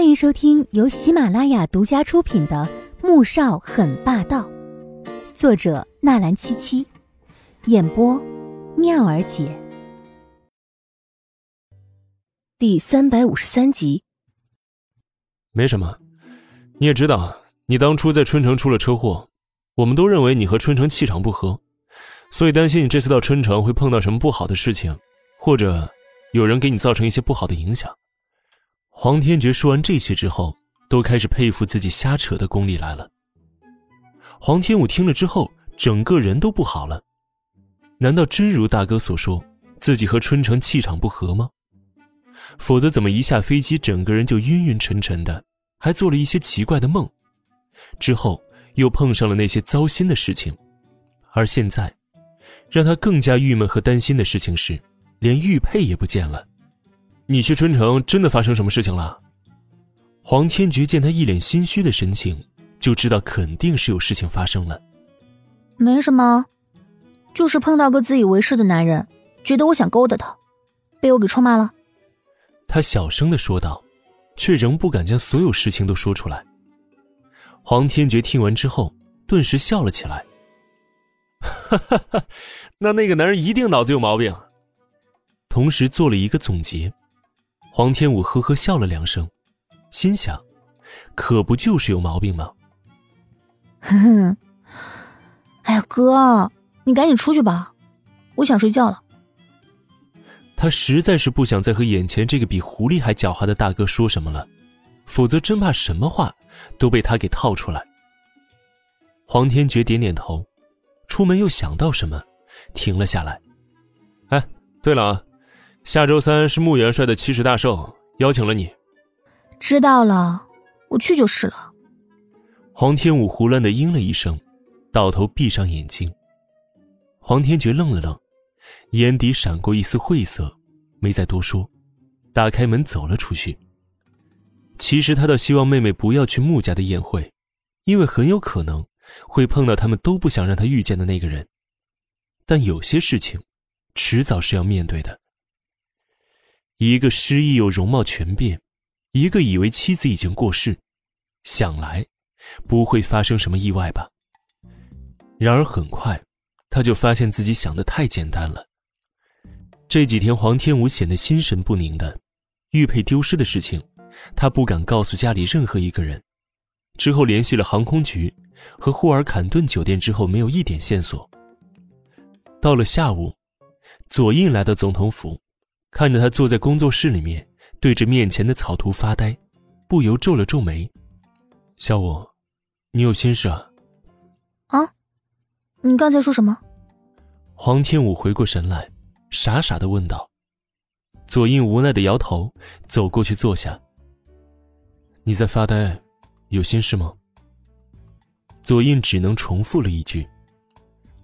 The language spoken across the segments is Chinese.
欢迎收听由喜马拉雅独家出品的《穆少很霸道》，作者纳兰七七，演播妙儿姐，第三百五十三集。没什么，你也知道，你当初在春城出了车祸，我们都认为你和春城气场不合，所以担心你这次到春城会碰到什么不好的事情，或者有人给你造成一些不好的影响。黄天觉说完这些之后，都开始佩服自己瞎扯的功力来了。黄天武听了之后，整个人都不好了。难道真如大哥所说，自己和春城气场不合吗？否则怎么一下飞机，整个人就晕晕沉沉的，还做了一些奇怪的梦？之后又碰上了那些糟心的事情，而现在，让他更加郁闷和担心的事情是，连玉佩也不见了。你去春城真的发生什么事情了？黄天觉见他一脸心虚的神情，就知道肯定是有事情发生了。没什么，就是碰到个自以为是的男人，觉得我想勾搭他，被我给臭骂了。他小声的说道，却仍不敢将所有事情都说出来。黄天觉听完之后，顿时笑了起来。哈哈哈，那那个男人一定脑子有毛病。同时做了一个总结。黄天武呵呵笑了两声，心想：“可不就是有毛病吗？”哼哼，哎呀，哥，你赶紧出去吧，我想睡觉了。他实在是不想再和眼前这个比狐狸还狡猾的大哥说什么了，否则真怕什么话都被他给套出来。黄天觉点点头，出门又想到什么，停了下来。哎，对了啊。下周三是穆元帅的七十大寿，邀请了你。知道了，我去就是了。黄天武胡乱的应了一声，倒头闭上眼睛。黄天觉愣了愣，眼底闪过一丝晦涩，没再多说，打开门走了出去。其实他倒希望妹妹不要去穆家的宴会，因为很有可能会碰到他们都不想让他遇见的那个人。但有些事情，迟早是要面对的。一个失忆又容貌全变，一个以为妻子已经过世，想来不会发生什么意外吧。然而很快，他就发现自己想的太简单了。这几天黄天武显得心神不宁的，玉佩丢失的事情，他不敢告诉家里任何一个人。之后联系了航空局和霍尔坎顿酒店之后，没有一点线索。到了下午，左印来到总统府。看着他坐在工作室里面，对着面前的草图发呆，不由皱了皱眉。小五，你有心事啊？啊？你刚才说什么？黄天武回过神来，傻傻的问道。左印无奈的摇头，走过去坐下。你在发呆，有心事吗？左印只能重复了一句。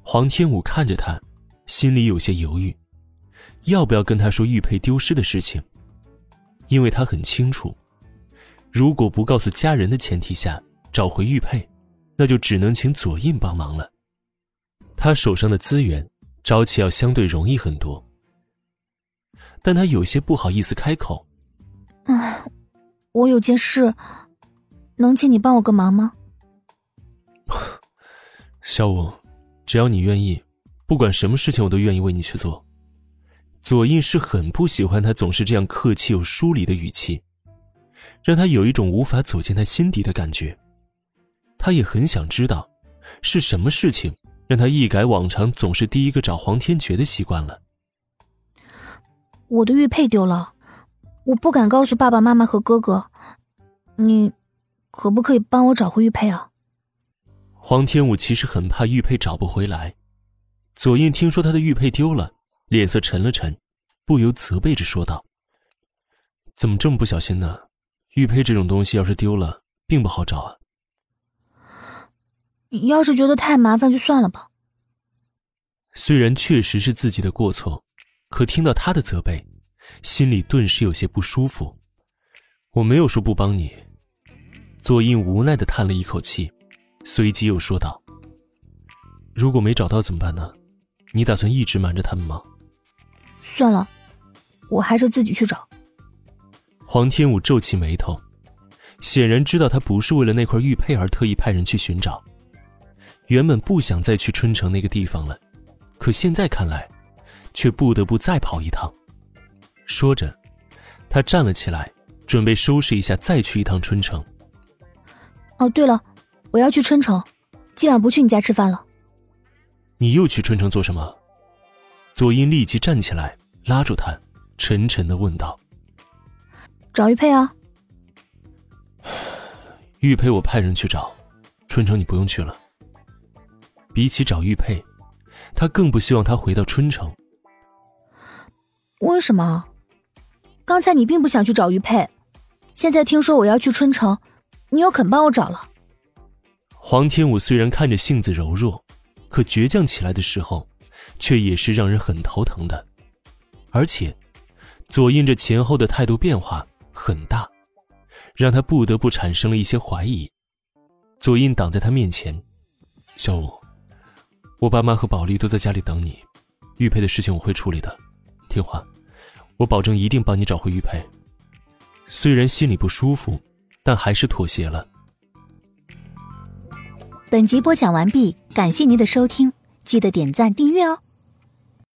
黄天武看着他，心里有些犹豫。要不要跟他说玉佩丢失的事情？因为他很清楚，如果不告诉家人的前提下找回玉佩，那就只能请左印帮忙了。他手上的资源找起要相对容易很多，但他有些不好意思开口。啊，我有件事，能请你帮我个忙吗？小五，只要你愿意，不管什么事情我都愿意为你去做。左印是很不喜欢他总是这样客气又疏离的语气，让他有一种无法走进他心底的感觉。他也很想知道，是什么事情让他一改往常总是第一个找黄天觉的习惯了。我的玉佩丢了，我不敢告诉爸爸妈妈和哥哥，你可不可以帮我找回玉佩啊？黄天武其实很怕玉佩找不回来。左印听说他的玉佩丢了。脸色沉了沉，不由责备着说道：“怎么这么不小心呢？玉佩这种东西要是丢了，并不好找啊。”你要是觉得太麻烦，就算了吧。虽然确实是自己的过错，可听到他的责备，心里顿时有些不舒服。我没有说不帮你。左印无奈的叹了一口气，随即又说道：“如果没找到怎么办呢？你打算一直瞒着他们吗？”算了，我还是自己去找。黄天武皱起眉头，显然知道他不是为了那块玉佩而特意派人去寻找。原本不想再去春城那个地方了，可现在看来，却不得不再跑一趟。说着，他站了起来，准备收拾一下再去一趟春城。哦，对了，我要去春城，今晚不去你家吃饭了。你又去春城做什么？左英立即站起来，拉住他，沉沉的问道：“找玉佩啊。”玉佩我派人去找，春城你不用去了。比起找玉佩，他更不希望他回到春城。为什么？刚才你并不想去找玉佩，现在听说我要去春城，你又肯帮我找了。黄天武虽然看着性子柔弱，可倔强起来的时候，却也是让人很头疼的。而且，左印这前后的态度变化很大。让他不得不产生了一些怀疑。左印挡在他面前：“小五，我爸妈和宝莉都在家里等你，玉佩的事情我会处理的，听话，我保证一定帮你找回玉佩。”虽然心里不舒服，但还是妥协了。本集播讲完毕，感谢您的收听，记得点赞订阅哦。